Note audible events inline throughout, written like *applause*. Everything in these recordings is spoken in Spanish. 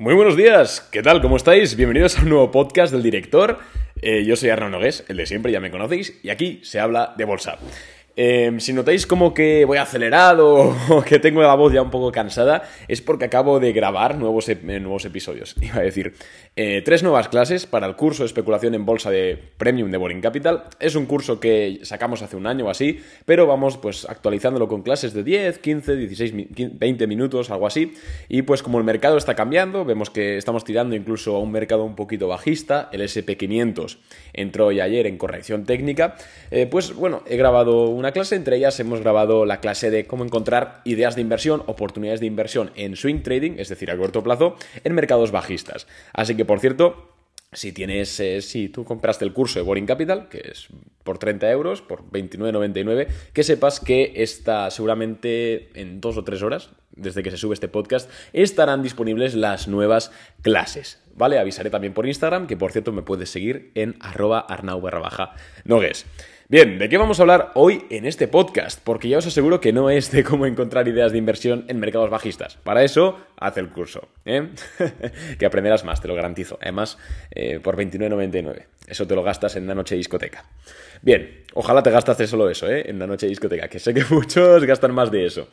Muy buenos días, ¿qué tal? ¿Cómo estáis? Bienvenidos a un nuevo podcast del director. Eh, yo soy Arnaud Nogués, el de siempre, ya me conocéis, y aquí se habla de bolsa. Em, si notáis como que voy acelerado *laughs* o que tengo la voz ya un poco cansada, es porque acabo de grabar nuevos, nuevos episodios. *laughs* Iba a decir, eh, tres nuevas clases para el curso de especulación en bolsa de Premium de Boring Capital. Es un curso que sacamos hace un año o así, pero vamos pues actualizándolo con clases de 10, 15, 16, 20 minutos, algo así. Y pues como el mercado está cambiando, vemos que estamos tirando incluso a un mercado un poquito bajista, el SP500 entró hoy ayer en corrección técnica, eh, pues bueno, he grabado una clase, entre ellas hemos grabado la clase de cómo encontrar ideas de inversión, oportunidades de inversión en swing trading, es decir, a corto plazo, en mercados bajistas. Así que, por cierto, si tienes, eh, si tú compraste el curso de Boring Capital, que es por 30 euros, por 29,99, que sepas que está seguramente en dos o tres horas, desde que se sube este podcast, estarán disponibles las nuevas clases. ¿Vale? Avisaré también por Instagram, que por cierto me puedes seguir en arroba arnau barra nogues. Bien, ¿de qué vamos a hablar hoy en este podcast? Porque ya os aseguro que no es de cómo encontrar ideas de inversión en mercados bajistas. Para eso, haz el curso, ¿eh? *laughs* que aprenderás más, te lo garantizo. Además, eh, por 29,99. Eso te lo gastas en una noche discoteca. Bien, ojalá te gastaste solo eso, ¿eh? En una noche discoteca, que sé que *laughs* muchos gastan más de eso.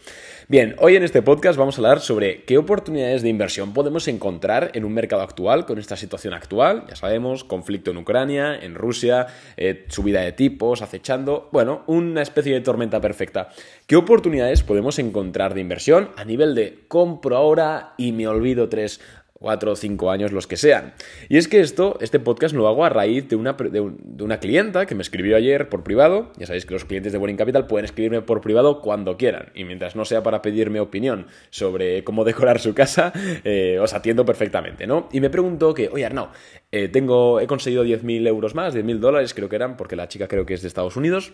Bien, hoy en este podcast vamos a hablar sobre qué oportunidades de inversión podemos encontrar en un mercado actual con esta situación actual. Ya sabemos, conflicto en Ucrania, en Rusia, eh, subida de tipos, acechando, bueno, una especie de tormenta perfecta. ¿Qué oportunidades podemos encontrar de inversión a nivel de compro ahora y me olvido tres cuatro o cinco años, los que sean. Y es que esto, este podcast lo hago a raíz de una, de, una clienta que me escribió ayer por privado. Ya sabéis que los clientes de Boring Capital pueden escribirme por privado cuando quieran. Y mientras no sea para pedirme opinión sobre cómo *laughs* decorar su casa, eh, os atiendo perfectamente, ¿no? Y me preguntó que, oye Arnau, eh, tengo, he conseguido 10.000 euros más, 10.000 dólares creo que eran, porque la chica creo que es de Estados Unidos.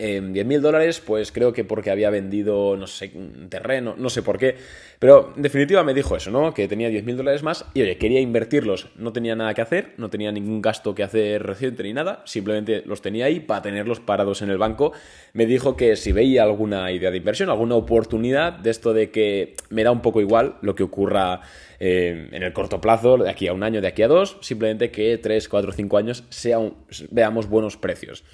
Eh, 10.000 dólares, pues creo que porque había vendido, no sé, terreno, no sé por qué. Pero en definitiva me dijo eso, ¿no? Que tenía 10.000 dólares más y oye, quería invertirlos. No tenía nada que hacer, no tenía ningún gasto que hacer reciente ni nada. Simplemente los tenía ahí para tenerlos parados en el banco. Me dijo que si veía alguna idea de inversión, alguna oportunidad de esto de que me da un poco igual lo que ocurra eh, en el corto plazo, de aquí a un año, de aquí a dos, simplemente que 3, 4, 5 años sea veamos buenos precios.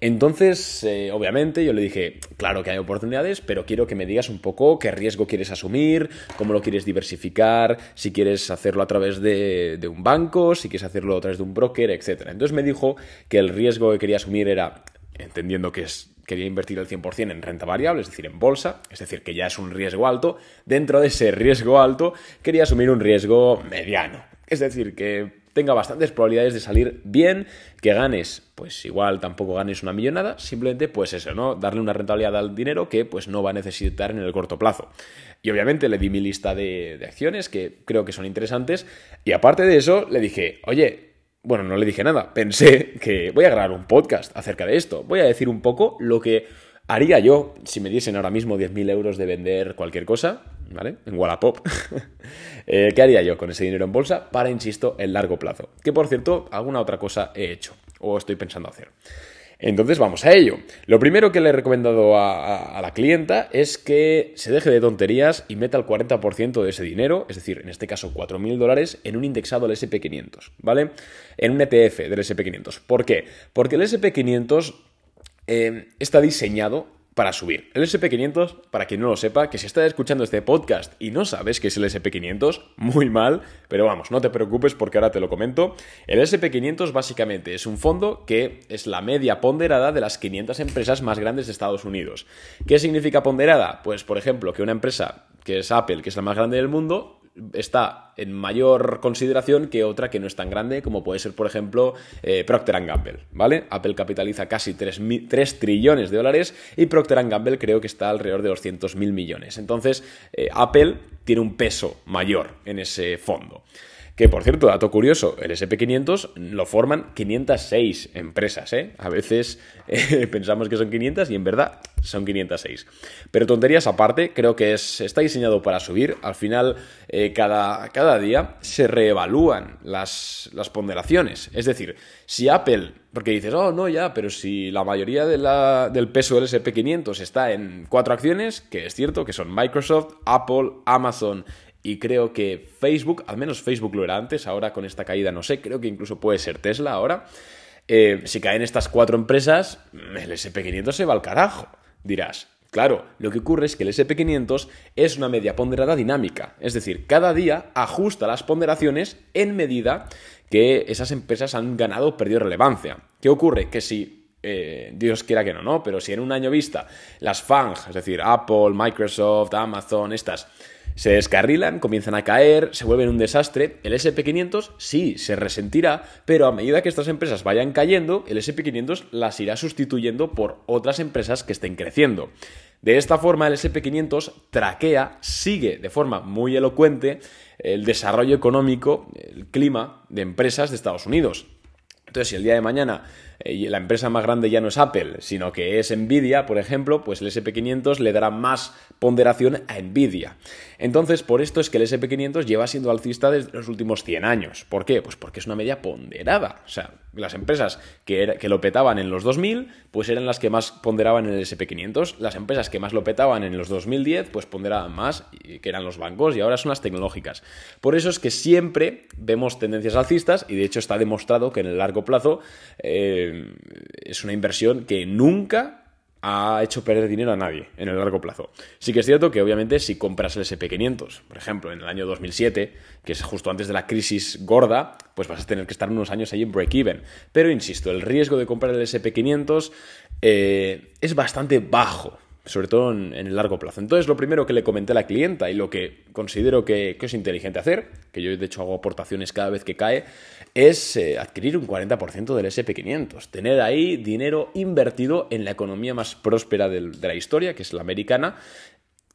Entonces, eh, obviamente, yo le dije, claro que hay oportunidades, pero quiero que me digas un poco qué riesgo quieres asumir, cómo lo quieres diversificar, si quieres hacerlo a través de, de un banco, si quieres hacerlo a través de un broker, etc. Entonces me dijo que el riesgo que quería asumir era, entendiendo que es quería invertir el 100% en renta variable, es decir, en bolsa, es decir, que ya es un riesgo alto, dentro de ese riesgo alto quería asumir un riesgo mediano, es decir, que tenga bastantes probabilidades de salir bien, que ganes, pues igual tampoco ganes una millonada, simplemente pues eso, ¿no? Darle una rentabilidad al dinero que pues no va a necesitar en el corto plazo. Y obviamente le di mi lista de, de acciones que creo que son interesantes y aparte de eso le dije, oye, bueno, no le dije nada, pensé que voy a grabar un podcast acerca de esto. Voy a decir un poco lo que haría yo si me diesen ahora mismo 10.000 euros de vender cualquier cosa, ¿vale? En Wallapop. *laughs* eh, ¿Qué haría yo con ese dinero en bolsa para, insisto, el largo plazo? Que por cierto, alguna otra cosa he hecho o estoy pensando hacer. Entonces vamos a ello. Lo primero que le he recomendado a, la clienta es que se deje de tonterías y meta el 40% de ese dinero, es decir, en este caso 4.000 dólares, en un indexado al SP500, ¿vale? En un ETF del SP500. ¿Por qué? Porque el SP500 eh, está diseñado para subir. El SP500, para quien no lo sepa, que si estás escuchando este podcast y no sabes qué es el SP500, muy mal, pero vamos, no te preocupes porque ahora te lo comento. El SP500 básicamente es un fondo que es la media ponderada de las 500 empresas más grandes de Estados Unidos. ¿Qué significa ponderada? Pues, por ejemplo, que una empresa que es Apple, que es la más grande del mundo, está en mayor consideración que otra que no es tan grande, como puede ser, por ejemplo, eh, Procter Gamble, ¿vale? Apple capitaliza casi 3, 3, trillones de dólares y Procter Gamble creo que está alrededor de 200 mil millones. Entonces, eh, Apple tiene un peso mayor en ese fondo. Que por cierto, dato curioso, el SP500 lo forman 506 empresas, ¿eh? A veces eh, *laughs* pensamos que son 500 y en verdad son 506. Pero tonterías aparte, creo que es, está diseñado para subir. Al final, eh, cada, cada, día se reevalúan las, las ponderaciones. Es decir, si Apple porque dices, oh, no, ya, pero si la mayoría del peso del SP500 está en cuatro acciones, que es cierto, que son Microsoft, Apple, Amazon y creo que Facebook, al menos Facebook lo era antes, ahora con esta caída no sé, creo que incluso puede ser Tesla ahora. Eh, si caen estas cuatro empresas, el SP500 se va al carajo, dirás. Claro, lo que ocurre es que el SP500 es una media ponderada dinámica, es decir, cada día ajusta las ponderaciones en medida que esas empresas han ganado o perdido relevancia. ¿Qué ocurre? Que si eh, Dios quiera que no, ¿no? Pero si en un año vista las FANG, es decir, Apple, Microsoft, Amazon, estas, se descarrilan, comienzan a caer, se vuelven un desastre. El SP500 sí se resentirá, pero a medida que estas empresas vayan cayendo, el SP500 las irá sustituyendo por otras empresas que estén creciendo. De esta forma, el SP500 traquea, sigue de forma muy elocuente el desarrollo económico, el clima de empresas de Estados Unidos. Entonces, si el día de mañana eh, la empresa más grande ya no es Apple, sino que es Nvidia, por ejemplo, pues el SP500 le dará más ponderación a Nvidia. Entonces, por esto es que el SP500 lleva siendo alcista desde los últimos 100 años. ¿Por qué? Pues porque es una media ponderada. O sea, las empresas que, que lo petaban en los 2000, pues eran las que más ponderaban en el SP500. Las empresas que más lo petaban en los 2010, pues ponderaban más, que eran los bancos, y ahora son las tecnológicas. Por eso es que siempre vemos tendencias alcistas, y de hecho está demostrado que en el largo plazo eh, es una inversión que nunca ha hecho perder dinero a nadie en el largo plazo. Sí que es cierto que obviamente si compras el SP500, por ejemplo, en el año 2007, que es justo antes de la crisis gorda, pues vas a tener que estar unos años ahí en break-even. Pero insisto, el riesgo de comprar el SP500 eh, es bastante bajo sobre todo en, el largo plazo. Entonces, lo primero que le comenté a la clienta y lo que considero que, es inteligente hacer, que yo de hecho hago aportaciones cada vez que cae, es eh, adquirir un 40% del SP500, tener ahí dinero invertido en la economía más próspera de la historia, que es la americana,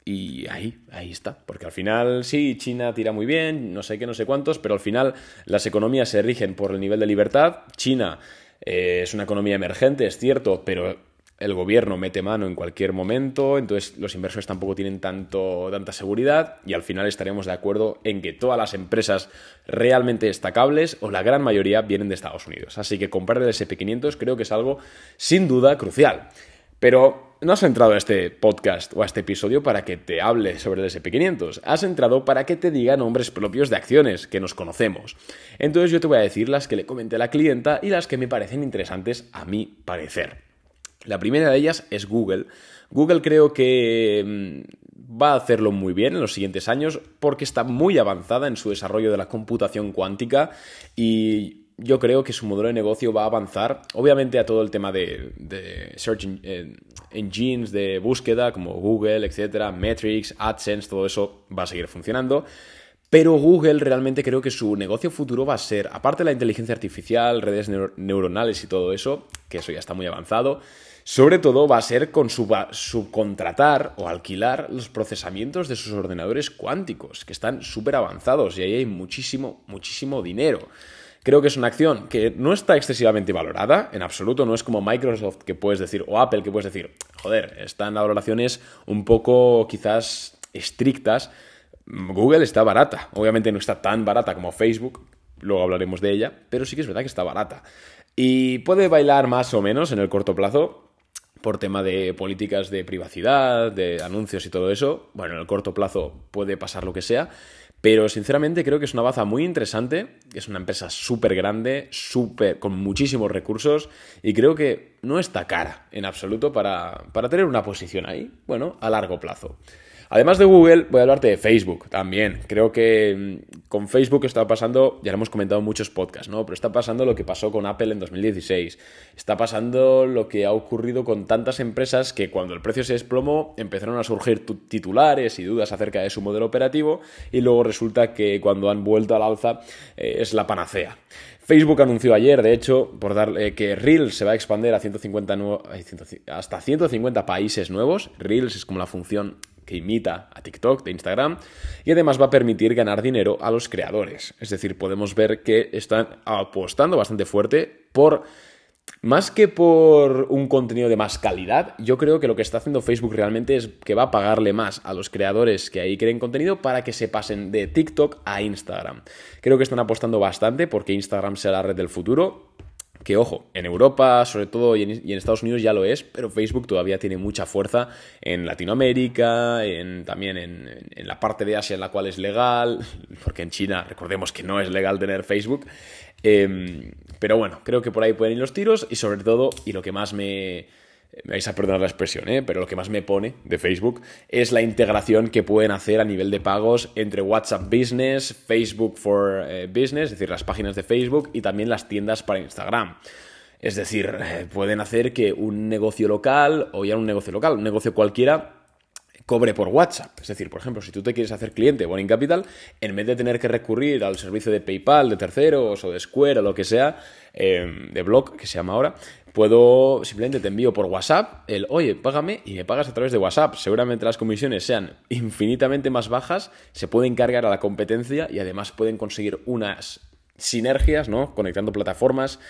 y ahí, ahí está. Porque al final, sí, China tira muy bien, no sé qué, no sé cuántos, pero al final las economías se rigen por el nivel de libertad. China eh, es una economía emergente, es cierto, pero el gobierno mete mano en cualquier momento, entonces los inversores tampoco tienen tanto, tanta seguridad y al final estaremos de acuerdo en que todas las empresas realmente destacables o la gran mayoría vienen de Estados Unidos. Así que comprar el SP500 creo que es algo sin duda crucial. Pero no has entrado a este podcast o a este episodio para que te hable sobre el SP500, has entrado para que te diga nombres propios de acciones que nos conocemos. Entonces yo te voy a decir las que le comenté a la clienta y las que me parecen interesantes a mi parecer. La primera de ellas es Google. Google creo que mm, va a hacerlo muy bien en los siguientes años porque está muy avanzada en su desarrollo de la computación cuántica y yo creo que su modelo de negocio va a avanzar, obviamente a todo el tema de, search eh, engines, de búsqueda como Google, etcétera, Metrics, AdSense, todo eso va a seguir funcionando. Pero Google realmente creo que su negocio futuro va a ser, aparte de la inteligencia artificial, redes neuronales y todo eso, que eso ya está muy avanzado, sobre todo va a ser con subcontratar o alquilar los procesamientos de sus ordenadores cuánticos, que están súper avanzados y ahí hay muchísimo, muchísimo dinero. Creo que es una acción que no está excesivamente valorada, en absoluto, no es como Microsoft que puedes decir, o Apple que puedes decir, joder, están las valoraciones un poco quizás estrictas. Google está barata, obviamente no está tan barata como Facebook, luego hablaremos de ella, pero sí que es verdad que está barata. Y puede bailar más o menos en el corto plazo, por tema de políticas de privacidad, de anuncios y todo eso. Bueno, en el corto plazo puede pasar lo que sea, pero sinceramente creo que es una baza muy interesante, es una empresa súper grande, súper, con muchísimos recursos y creo que no está cara en absoluto para, para tener una posición ahí, bueno, a largo plazo. Además de Google, voy a hablarte de Facebook también. Creo que mm, con Facebook está pasando, ya lo hemos comentado en muchos podcasts, ¿no? Pero está pasando lo que pasó con Apple en 2016. Está pasando lo que ha ocurrido con tantas empresas que cuando el precio se desplomó empezaron a surgir titulares y dudas acerca de su modelo operativo y luego resulta que cuando han vuelto al alza eh, es la panacea. Facebook anunció ayer, de hecho, por darle que Reels se va a expandir a 150 hasta 150 países nuevos. Reels es como la función que imita a TikTok de Instagram y además va a permitir ganar dinero a los creadores. Es decir, podemos ver que están apostando bastante fuerte por más que por un contenido de más calidad, yo creo que lo que está haciendo Facebook realmente es que va a pagarle más a los creadores que ahí creen contenido para que se pasen de TikTok a Instagram. Creo que están apostando bastante porque Instagram será la red del futuro que ojo, en Europa sobre todo y en, Estados Unidos ya lo es, pero Facebook todavía tiene mucha fuerza en Latinoamérica, en, también en, la parte de Asia en la cual es legal, *laughs* porque en China recordemos que no es legal tener Facebook. Em, pero bueno, creo que por ahí pueden ir los tiros y sobre todo, y lo que más me, me vais a perdonar la expresión, ¿eh? pero lo que más me pone de Facebook es la integración que pueden hacer a nivel de pagos entre WhatsApp Business, Facebook for eh, Business, es decir, las páginas de Facebook y también las tiendas para Instagram. Es decir, eh, pueden hacer que un negocio local, o ya un negocio local, un negocio cualquiera, cobre por WhatsApp. Es decir, por ejemplo, si tú te quieres hacer cliente de Capital, en vez de tener que recurrir al servicio de PayPal, de terceros o de Square o lo que sea, de Block, que se llama ahora, puedo simplemente te envío por WhatsApp el, oye, págame y me pagas a través de WhatsApp. Seguramente las comisiones sean infinitamente más bajas, se pueden cargar a la competencia y además pueden conseguir unas sinergias, ¿no? Conectando plataformas.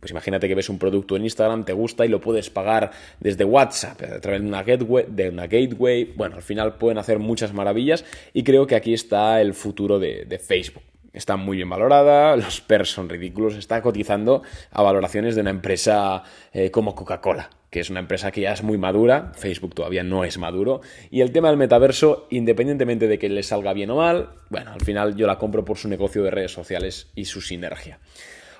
Pues imagínate que ves un producto en Instagram, te gusta y lo puedes pagar desde WhatsApp, a través de una gateway, de una gateway. Bueno, al final pueden hacer muchas maravillas y creo que aquí está el futuro de Facebook está muy bien valorada, *laughs* los PERS son ridículos, está cotizando a valoraciones de una empresa eh, como Coca-Cola, que es una empresa que ya es muy madura, Facebook todavía no es maduro, y el tema del metaverso, independientemente de que le salga bien o mal, bueno, al final yo la compro por su negocio de redes sociales y su sinergia.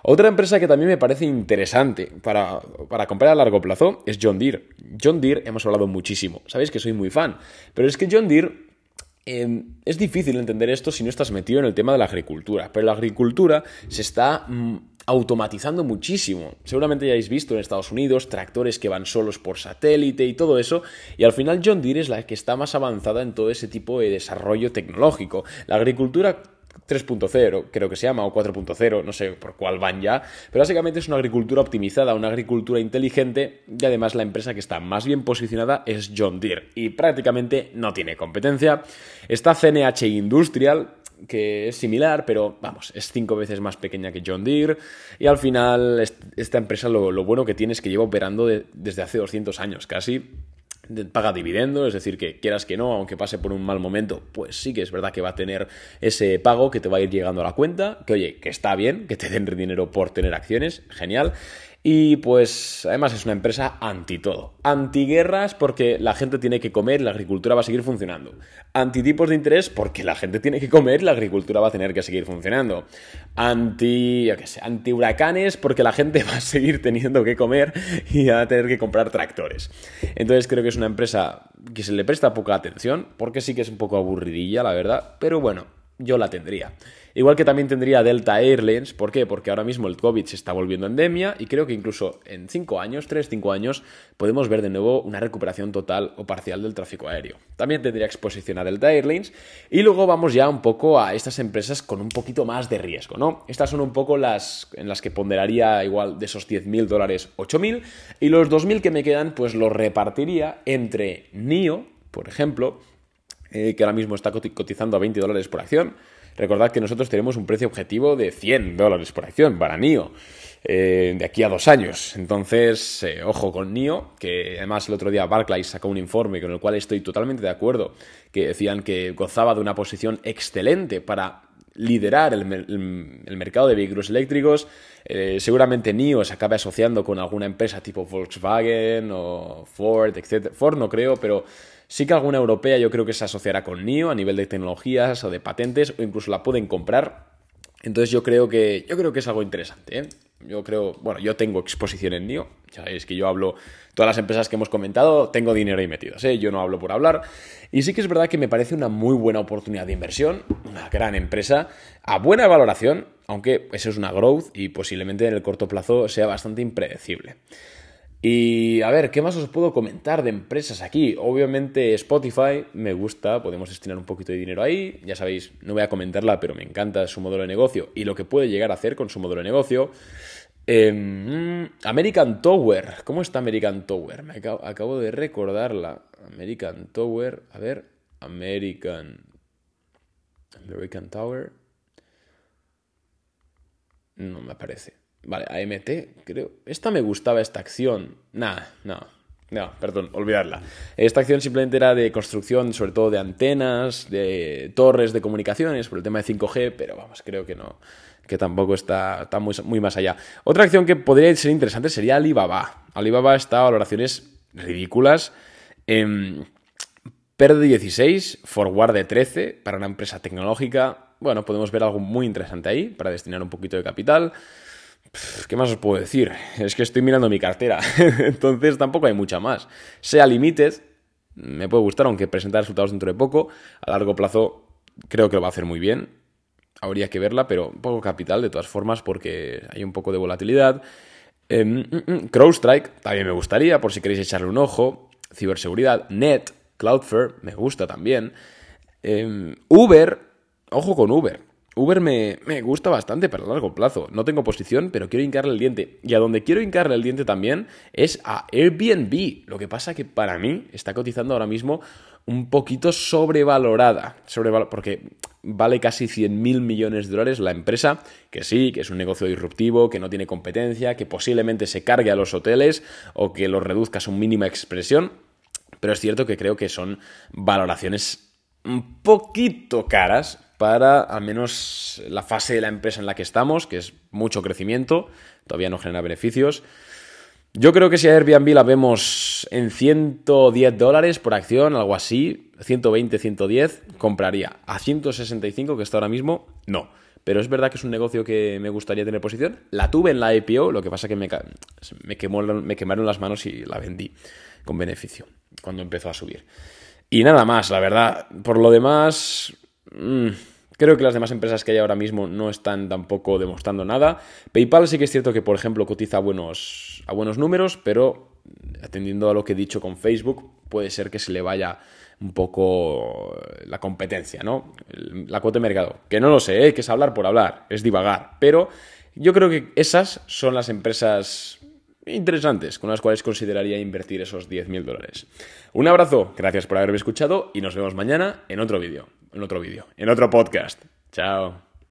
Otra empresa que también me parece interesante para, para, comprar a largo plazo es John Deere. John Deere hemos hablado muchísimo, sabéis que soy muy fan, pero es que John Deere Em, es difícil entender esto si no estás metido en el tema de la agricultura, pero la agricultura se está mm, automatizando muchísimo. Seguramente ya habéis visto en Estados Unidos tractores que van solos por satélite y todo eso, y al final John Deere es la que está más avanzada en todo ese tipo de desarrollo tecnológico. La agricultura 3.0, creo que se llama, o 4.0, no sé por cuál van ya, pero básicamente es una agricultura optimizada, una agricultura inteligente y además la empresa que está más bien posicionada es John Deere y prácticamente no tiene competencia. Está CNH Industrial, que es similar, pero vamos, es cinco veces más pequeña que John Deere. Y al final, esta empresa lo, bueno que tiene es que lleva operando desde hace 200 años casi paga dividendo, es decir, que quieras que no, aunque pase por un mal momento, pues sí que es verdad que va a tener ese pago que te va a ir llegando a la cuenta, que oye, que está bien, que te den dinero por tener acciones, genial. Y pues además es una empresa anti todo. Antiguerras porque la gente tiene que comer la agricultura va a seguir funcionando. Antitipos de interés porque la gente tiene que comer la agricultura va a tener que seguir funcionando. Anti, yo qué sé, anti huracanes porque la gente *laughs* va a seguir teniendo que comer y va a tener que comprar tractores. Entonces creo que es una empresa que se le presta poca atención porque sí que es un poco aburridilla, la verdad. Pero bueno, yo la tendría. Igual que también tendría Delta Airlines, ¿por qué? Porque ahora mismo el COVID se está volviendo endemia y creo que incluso en 5 años, 3, 5 años, podemos ver de nuevo una recuperación total o parcial del tráfico aéreo. También tendría exposición a Delta Airlines y luego vamos ya un poco a estas empresas con un poquito más de riesgo, ¿no? Estas son un poco las en las que ponderaría igual de esos 10.000 dólares 8.000 y los 2.000 que me quedan pues los repartiría entre NIO, por ejemplo, eh, que ahora mismo está cotizando a 20 dólares por acción. Recordad que nosotros tenemos un precio objetivo de 100 dólares por acción para NIO. Eh, de aquí a dos años. Entonces, eh, ojo con NIO, que además el otro día Barclays sacó un informe con el cual estoy totalmente de acuerdo, que decían que gozaba de una posición excelente para liderar el, mercado de vehículos eléctricos. seguramente NIO se acabe asociando con alguna empresa tipo Volkswagen o Ford, etc. Ford no creo, pero Sí que alguna europea yo creo que se asociará con NIO a nivel de tecnologías o de patentes o incluso la pueden comprar. Entonces yo creo que, yo creo que es algo interesante. ¿eh? Yo creo, bueno, yo tengo exposición en NIO. Ya sabéis que yo hablo, todas las empresas que hemos comentado, tengo dinero ahí metido. ¿eh? Yo no hablo por hablar. Y sí que es verdad que me parece una muy buena oportunidad de inversión, una gran empresa, a buena valoración, aunque eso es una growth y posiblemente en el corto plazo sea bastante impredecible. Y a ver, ¿qué más os puedo comentar de empresas aquí? Obviamente Spotify me gusta, podemos destinar un poquito de dinero ahí, ya sabéis, no voy a comentarla, pero me encanta su modelo de negocio y lo que puede llegar a hacer con su modelo de negocio. Em, American Tower, ¿cómo está American Tower? Me acabo, acabo de recordarla. American Tower, a ver, American... American Tower. No me aparece. Vale, AMT, creo. Esta me gustaba, esta acción. Nada, no. No, perdón, olvidarla. Esta acción simplemente era de construcción, sobre todo de antenas, de torres de comunicaciones, por el tema de 5G, pero vamos, creo que no, que tampoco está, muy, muy, más allá. Otra acción que podría ser interesante sería Alibaba. Alibaba está a valoraciones ridículas. Eh, PER de 16, forward de 13 para una empresa tecnológica. Bueno, podemos ver algo muy interesante ahí para destinar un poquito de capital. ¿Qué más os puedo decir? Es que estoy mirando mi cartera, *laughs* entonces tampoco hay mucha más. Sea Limited, me puede gustar, aunque presentar resultados dentro de poco. A largo plazo creo que lo va a hacer muy bien. Habría que verla, pero un poco capital de todas formas porque hay un poco de volatilidad. Eh, CrowdStrike también me gustaría, por si queréis echarle un ojo. Ciberseguridad, Net, Cloudflare, me gusta también. Em, Uber, ojo con Uber. Uber me, gusta bastante para largo plazo. No tengo posición, pero quiero hincarle el diente. Y a donde quiero hincarle el diente también es a Airbnb. Lo que pasa que para mí está cotizando ahora mismo un poquito sobrevalorada. porque vale casi 100 mil millones de dólares la empresa, que sí, que es un negocio disruptivo, que no tiene competencia, que posiblemente se cargue a los hoteles o que los reduzca a su mínima expresión. Pero es cierto que creo que son valoraciones un poquito caras para al menos la fase de la empresa en la que estamos, que es mucho crecimiento, todavía no genera beneficios. Yo creo que si a Airbnb la vemos en 110 dólares por acción, algo así, 120, 110, compraría. A 165, que está ahora mismo, no. Pero es verdad que es un negocio que me gustaría tener posición. La tuve en la IPO, lo que pasa que me, me, me quemaron las manos y la vendí con beneficio cuando empezó a subir. Y nada más, la verdad. Por lo demás, mm, creo que las demás empresas que hay ahora mismo no están tampoco demostrando nada. PayPal sí que es cierto que, por ejemplo, cotiza a buenos, a buenos números, pero atendiendo a lo que he dicho con Facebook, puede ser que se le vaya un poco la competencia, ¿no? La cuota de mercado. Que no lo sé, ¿eh? que es hablar por hablar, es divagar. Pero yo creo que esas son las empresas interesantes con las cuales consideraría invertir esos 10.000 dólares. Un abrazo, gracias por haberme escuchado y nos vemos mañana en otro vídeo, en otro vídeo, en otro podcast. Chao.